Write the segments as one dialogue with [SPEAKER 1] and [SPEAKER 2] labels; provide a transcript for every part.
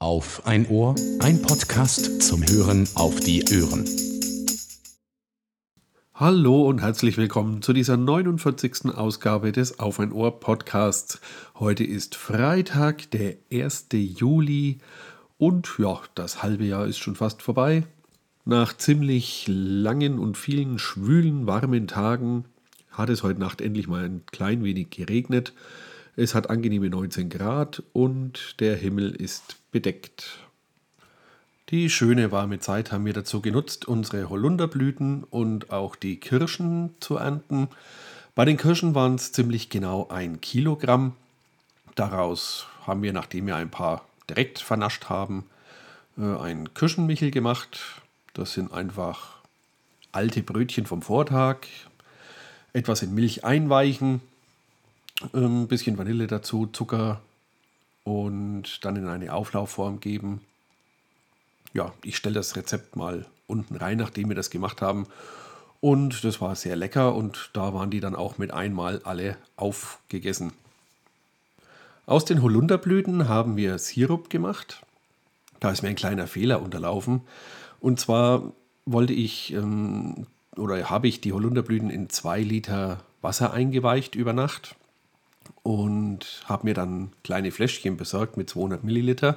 [SPEAKER 1] Auf ein Ohr, ein Podcast zum Hören auf die Ohren.
[SPEAKER 2] Hallo und herzlich willkommen zu dieser 49. Ausgabe des Auf ein Ohr Podcasts. Heute ist Freitag, der 1. Juli und ja, das halbe Jahr ist schon fast vorbei. Nach ziemlich langen und vielen schwülen, warmen Tagen hat es heute Nacht endlich mal ein klein wenig geregnet. Es hat angenehme 19 Grad und der Himmel ist bedeckt. Die schöne warme Zeit haben wir dazu genutzt, unsere Holunderblüten und auch die Kirschen zu ernten. Bei den Kirschen waren es ziemlich genau ein Kilogramm. Daraus haben wir, nachdem wir ein paar direkt vernascht haben, äh, ein Kirschenmichel gemacht. Das sind einfach alte Brötchen vom Vortag, etwas in Milch einweichen, ein ähm, bisschen Vanille dazu, Zucker und dann in eine Auflaufform geben. Ja, ich stelle das Rezept mal unten rein, nachdem wir das gemacht haben. Und das war sehr lecker und da waren die dann auch mit einmal alle aufgegessen. Aus den Holunderblüten haben wir Sirup gemacht. Da ist mir ein kleiner Fehler unterlaufen. Und zwar wollte ich ähm, oder habe ich die Holunderblüten in zwei Liter Wasser eingeweicht über Nacht und habe mir dann kleine Fläschchen besorgt mit 200 Milliliter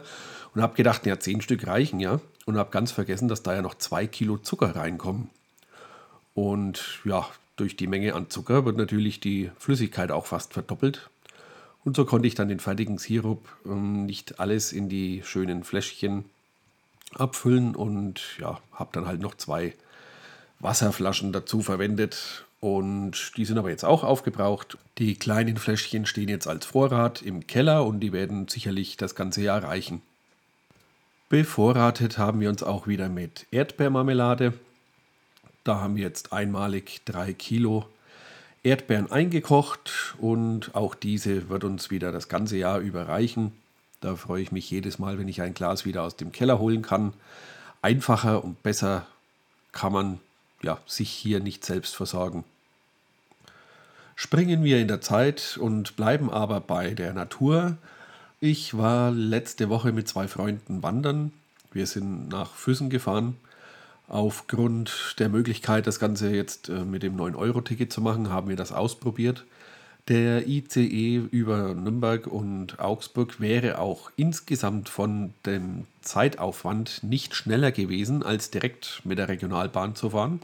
[SPEAKER 2] und habe gedacht, ja, 10 Stück reichen ja und habe ganz vergessen, dass da ja noch 2 Kilo Zucker reinkommen. Und ja, durch die Menge an Zucker wird natürlich die Flüssigkeit auch fast verdoppelt. Und so konnte ich dann den fertigen Sirup ähm, nicht alles in die schönen Fläschchen abfüllen und ja, habe dann halt noch zwei Wasserflaschen dazu verwendet und die sind aber jetzt auch aufgebraucht. Die kleinen Fläschchen stehen jetzt als Vorrat im Keller und die werden sicherlich das ganze Jahr reichen. Bevorratet haben wir uns auch wieder mit Erdbeermarmelade. Da haben wir jetzt einmalig drei Kilo Erdbeeren eingekocht und auch diese wird uns wieder das ganze Jahr überreichen. Da freue ich mich jedes Mal, wenn ich ein Glas wieder aus dem Keller holen kann. Einfacher und besser kann man ja, sich hier nicht selbst versorgen. Springen wir in der Zeit und bleiben aber bei der Natur. Ich war letzte Woche mit zwei Freunden wandern. Wir sind nach Füssen gefahren. Aufgrund der Möglichkeit, das Ganze jetzt äh, mit dem 9-Euro-Ticket zu machen, haben wir das ausprobiert. Der ICE über Nürnberg und Augsburg wäre auch insgesamt von dem Zeitaufwand nicht schneller gewesen, als direkt mit der Regionalbahn zu fahren.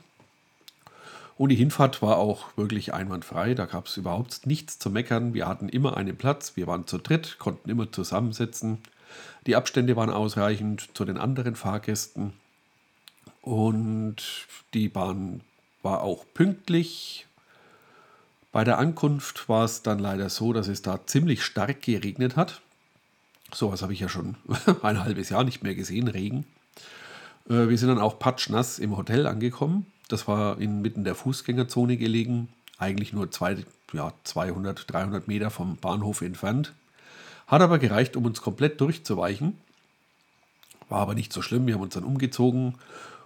[SPEAKER 2] Und die Hinfahrt war auch wirklich einwandfrei. Da gab es überhaupt nichts zu meckern. Wir hatten immer einen Platz. Wir waren zu dritt, konnten immer zusammensitzen. Die Abstände waren ausreichend zu den anderen Fahrgästen. Und die Bahn war auch pünktlich. Bei der Ankunft war es dann leider so, dass es da ziemlich stark geregnet hat. Sowas habe ich ja schon ein halbes Jahr nicht mehr gesehen, Regen. Äh, wir sind dann auch patschnass im Hotel angekommen. Das war inmitten der Fußgängerzone gelegen, eigentlich nur zwei, ja, 200, 300 Meter vom Bahnhof entfernt. Hat aber gereicht, um uns komplett durchzuweichen. War aber nicht so schlimm. Wir haben uns dann umgezogen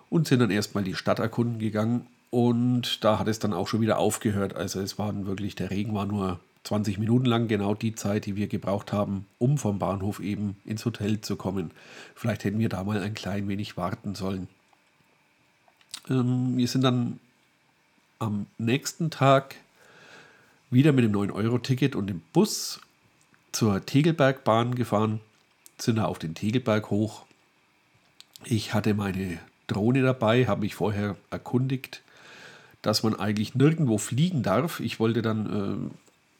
[SPEAKER 2] und sind dann erstmal die Stadt erkunden gegangen. Und da hat es dann auch schon wieder aufgehört. Also es waren wirklich, der Regen war nur 20 Minuten lang genau die Zeit, die wir gebraucht haben, um vom Bahnhof eben ins Hotel zu kommen. Vielleicht hätten wir da mal ein klein wenig warten sollen. Ähm, wir sind dann am nächsten Tag wieder mit dem 9-Euro-Ticket und dem Bus zur Tegelbergbahn gefahren, sind da auf den Tegelberg hoch. Ich hatte meine Drohne dabei, habe mich vorher erkundigt, dass man eigentlich nirgendwo fliegen darf. Ich wollte dann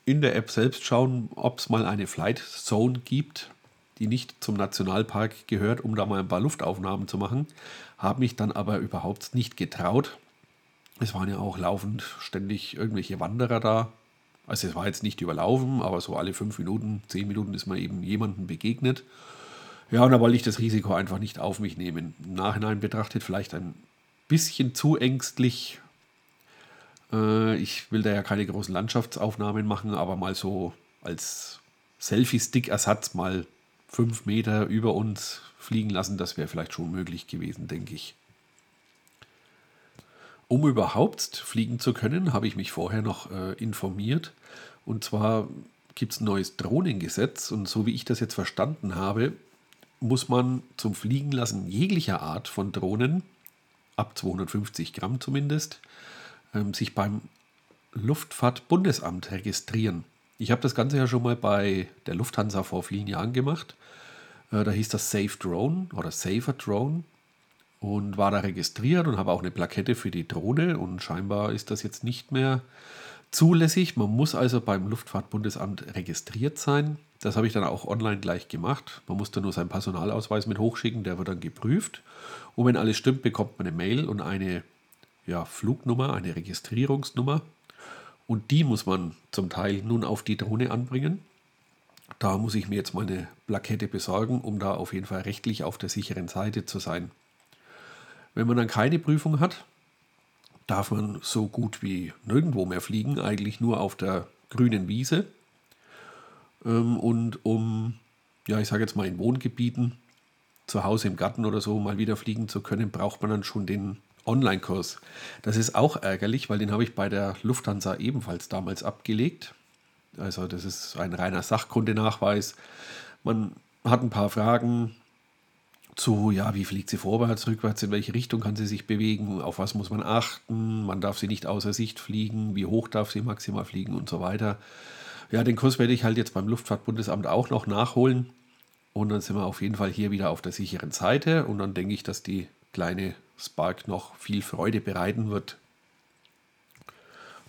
[SPEAKER 2] äh, in der App selbst schauen, ob es mal eine Flight Zone gibt die nicht zum Nationalpark gehört, um da mal ein paar Luftaufnahmen zu machen. Habe mich dann aber überhaupt nicht getraut. Es waren ja auch laufend ständig irgendwelche Wanderer da. Also es war jetzt nicht überlaufen, aber so alle fünf Minuten, zehn Minuten ist man eben jemandem begegnet. Ja, und da wollte ich das Risiko einfach nicht auf mich nehmen. Im Nachhinein betrachtet vielleicht ein bisschen zu ängstlich. Äh, ich will da ja keine großen Landschaftsaufnahmen machen, aber mal so als Selfie-Stick-Ersatz mal fünf Meter über uns fliegen lassen, das wäre vielleicht schon möglich gewesen, denke ich. Um überhaupt fliegen zu können, habe ich mich vorher noch äh, informiert. Und zwar gibt es ein neues Drohnengesetz und so wie ich das jetzt verstanden habe, muss man zum Fliegen lassen jeglicher Art von Drohnen, ab 250 Gramm zumindest, ähm, sich beim Luftfahrtbundesamt registrieren. Ich habe das Ganze ja schon mal bei der Lufthansa vor vielen Jahren gemacht. Äh, da hieß das Safe Drone oder Safer Drone und war da registriert und habe auch eine Plakette für die Drohne und scheinbar ist das jetzt nicht mehr zulässig. Man muss also beim Luftfahrtbundesamt registriert sein. Das habe ich dann auch online gleich gemacht. Man musste nur seinen Personalausweis mit hochschicken, der wird dann geprüft. Und wenn alles stimmt, bekommt man eine Mail und eine ja, Flugnummer, eine Registrierungsnummer. Und die muss man zum Teil nun auf die Drohne anbringen. Da muss ich mir jetzt mal eine Plakette besorgen, um da auf jeden Fall rechtlich auf der sicheren Seite zu sein. Wenn man dann keine Prüfung hat, darf man so gut wie nirgendwo mehr fliegen, eigentlich nur auf der grünen Wiese. Ähm, und um, ja, ich sage jetzt mal in Wohngebieten, zu Hause im Garten oder so mal wieder fliegen zu können, braucht man dann schon den Online-Kurs. Das ist auch ärgerlich, weil den habe ich bei der Lufthansa ebenfalls damals abgelegt. Also das ist ein reiner Sachkundenachweis. Man hat ein paar Fragen zu, ja, wie fliegt sie vorwärts, rückwärts, in welche Richtung kann sie sich bewegen, auf was muss man achten, man darf sie nicht außer Sicht fliegen, wie hoch darf sie maximal fliegen und so weiter. Ja, den Kurs werde ich halt jetzt beim Luftfahrtbundesamt auch noch nachholen. Und dann sind wir auf jeden Fall hier wieder auf der sicheren Seite. Und dann denke ich, dass die kleine Spark noch viel Freude bereiten wird.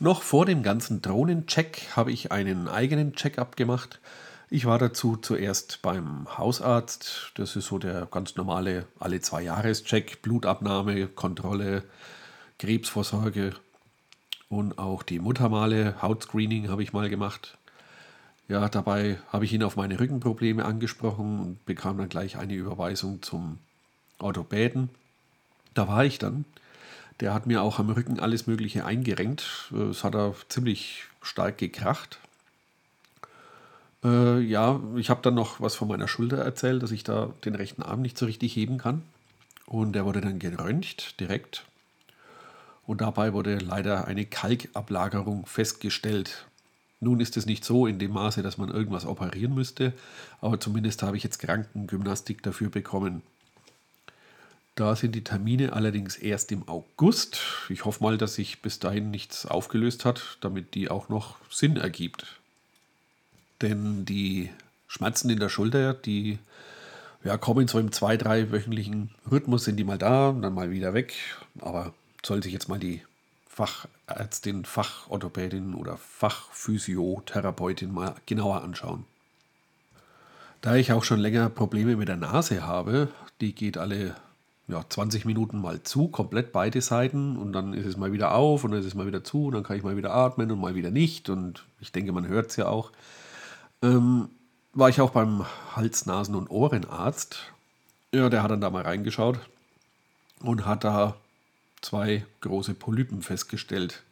[SPEAKER 2] Noch vor dem ganzen Drohnencheck habe ich einen eigenen Check-up gemacht. Ich war dazu zuerst beim Hausarzt. Das ist so der ganz normale alle zwei Jahres-Check, Blutabnahme, Kontrolle, Krebsvorsorge und auch die Muttermale, Hautscreening habe ich mal gemacht. Ja, dabei habe ich ihn auf meine Rückenprobleme angesprochen und bekam dann gleich eine Überweisung zum Orthopäden. Da war ich dann. Der hat mir auch am Rücken alles Mögliche eingerenkt. Es hat er ziemlich stark gekracht. Äh, ja, ich habe dann noch was von meiner Schulter erzählt, dass ich da den rechten Arm nicht so richtig heben kann. Und der wurde dann geröntgt direkt. Und dabei wurde leider eine Kalkablagerung festgestellt. Nun ist es nicht so in dem Maße, dass man irgendwas operieren müsste, aber zumindest habe ich jetzt Krankengymnastik dafür bekommen. Da sind die Termine allerdings erst im August. Ich hoffe mal, dass sich bis dahin nichts aufgelöst hat, damit die auch noch Sinn ergibt. Denn die Schmerzen in der Schulter, die ja, kommen so im zwei-, drei wöchentlichen Rhythmus, sind die mal da und dann mal wieder weg. Aber soll sich jetzt mal die Fachärztin, Fachorthopädin oder Fachphysiotherapeutin mal genauer anschauen. Da ich auch schon länger Probleme mit der Nase habe, die geht alle ja, 20 Minuten mal zu, komplett beide Seiten und dann ist es mal wieder auf und dann ist es mal wieder zu und dann kann ich mal wieder atmen und mal wieder nicht und ich denke, man hört es ja auch. Ähm, war ich auch beim Hals-, Nasen- und Ohrenarzt. Ja, der hat dann da mal reingeschaut und hat da zwei große Polypen festgestellt.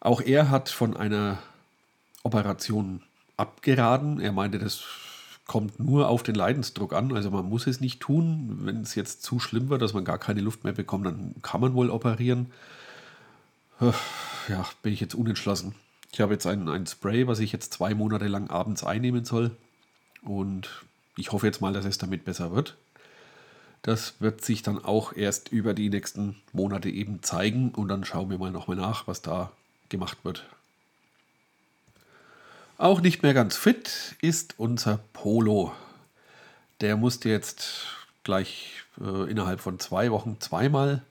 [SPEAKER 2] Auch er hat von einer Operation abgeraten. Er meinte, das kommt nur auf den Leidensdruck an. Also man muss es nicht tun. Wenn es jetzt zu schlimm wird, dass man gar keine Luft mehr bekommt, dann kann man wohl operieren. Ja, bin ich jetzt unentschlossen. Ich habe jetzt ein, ein Spray, was ich jetzt zwei Monate lang abends einnehmen soll. Und ich hoffe jetzt mal, dass es damit besser wird. Das wird sich dann auch erst über die nächsten Monate eben zeigen und dann schauen wir mal nochmal nach, was da gemacht wird. Auch nicht mehr ganz fit ist unser Polo. Der musste jetzt gleich äh, innerhalb von zwei Wochen zweimal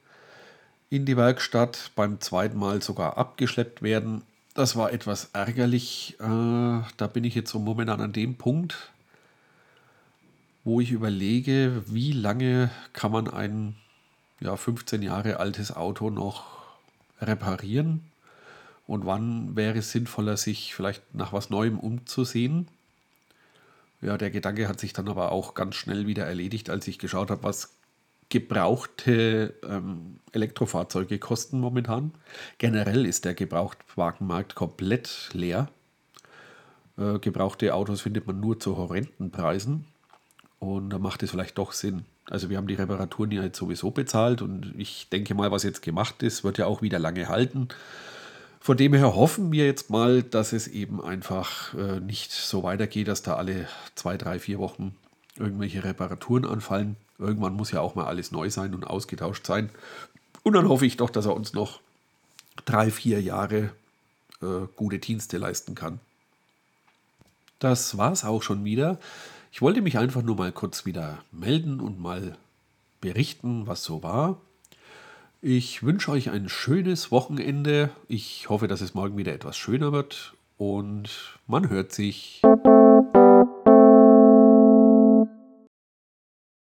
[SPEAKER 2] in die Werkstatt, beim zweiten Mal sogar abgeschleppt werden. Das war etwas ärgerlich. Äh, da bin ich jetzt so momentan an dem Punkt, wo ich überlege, wie lange kann man ein ja, 15 Jahre altes Auto noch reparieren und wann wäre es sinnvoller, sich vielleicht nach was Neuem umzusehen. Ja, der Gedanke hat sich dann aber auch ganz schnell wieder erledigt, als ich geschaut habe, was gebrauchte ähm, Elektrofahrzeuge kosten momentan. Generell ist der Gebrauchtwagenmarkt komplett leer. Äh, gebrauchte Autos findet man nur zu horrenden Preisen. Und da macht es vielleicht doch Sinn. Also wir haben die Reparaturen ja jetzt sowieso bezahlt und ich denke mal, was jetzt gemacht ist, wird ja auch wieder lange halten. Von dem her hoffen wir jetzt mal, dass es eben einfach äh, nicht so weitergeht, dass da alle zwei, drei, vier Wochen irgendwelche Reparaturen anfallen. Irgendwann muss ja auch mal alles neu sein und ausgetauscht sein. Und dann hoffe ich doch, dass er uns noch drei, vier Jahre äh, gute Dienste leisten kann. Das war es auch schon wieder. Ich wollte mich einfach nur mal kurz wieder melden und mal berichten, was so war. Ich wünsche euch ein schönes Wochenende. Ich hoffe, dass es morgen wieder etwas schöner wird und man hört sich.